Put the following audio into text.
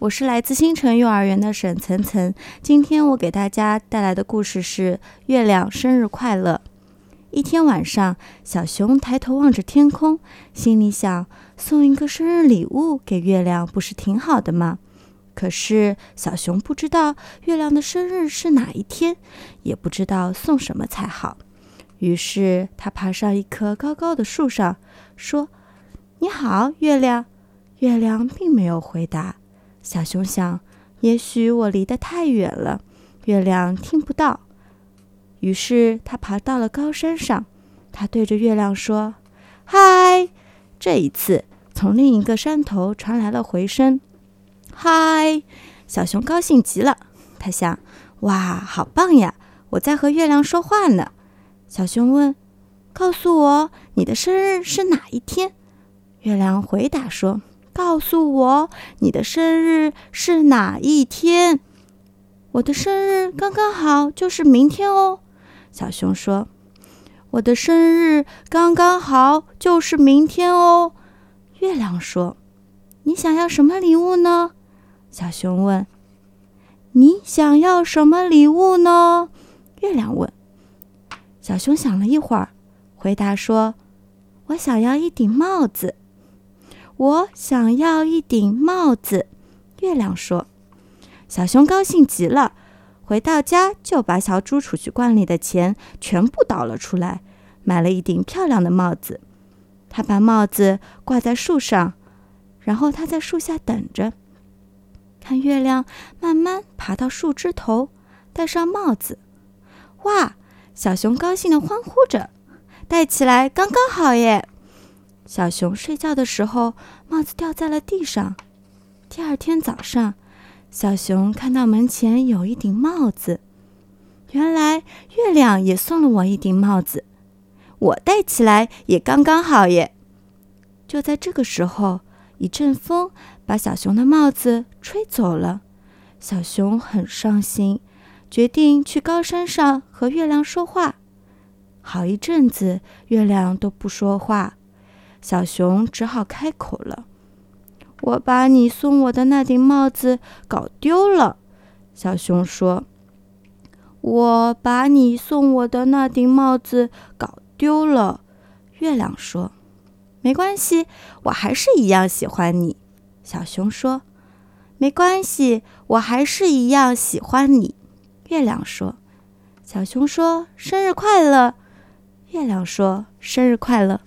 我是来自星辰幼儿园的沈岑岑。今天我给大家带来的故事是《月亮生日快乐》。一天晚上，小熊抬头望着天空，心里想：送一个生日礼物给月亮，不是挺好的吗？可是小熊不知道月亮的生日是哪一天，也不知道送什么才好。于是他爬上一棵高高的树上，说：“你好，月亮。”月亮并没有回答。小熊想，也许我离得太远了，月亮听不到。于是他爬到了高山上，他对着月亮说：“嗨！”这一次，从另一个山头传来了回声：“嗨！”小熊高兴极了，他想：“哇，好棒呀！我在和月亮说话呢。”小熊问：“告诉我，你的生日是哪一天？”月亮回答说。告诉我你的生日是哪一天？我的生日刚刚好就是明天哦。小熊说：“我的生日刚刚好就是明天哦。”月亮说：“你想要什么礼物呢？”小熊问：“你想要什么礼物呢？”月亮问。小熊想了一会儿，回答说：“我想要一顶帽子。”我想要一顶帽子，月亮说。小熊高兴极了，回到家就把小猪储蓄罐里的钱全部倒了出来，买了一顶漂亮的帽子。他把帽子挂在树上，然后他在树下等着，看月亮慢慢爬到树枝头，戴上帽子。哇！小熊高兴地欢呼着，戴起来刚刚好耶！小熊睡觉的时候，帽子掉在了地上。第二天早上，小熊看到门前有一顶帽子。原来月亮也送了我一顶帽子，我戴起来也刚刚好耶。就在这个时候，一阵风把小熊的帽子吹走了。小熊很伤心，决定去高山上和月亮说话。好一阵子，月亮都不说话。小熊只好开口了：“我把你送我的那顶帽子搞丢了。”小熊说：“我把你送我的那顶帽子搞丢了。”月亮说：“没关系，我还是一样喜欢你。”小熊说：“没关系，我还是一样喜欢你。”月亮说：“小熊说生日快乐。”月亮说：“生日快乐。”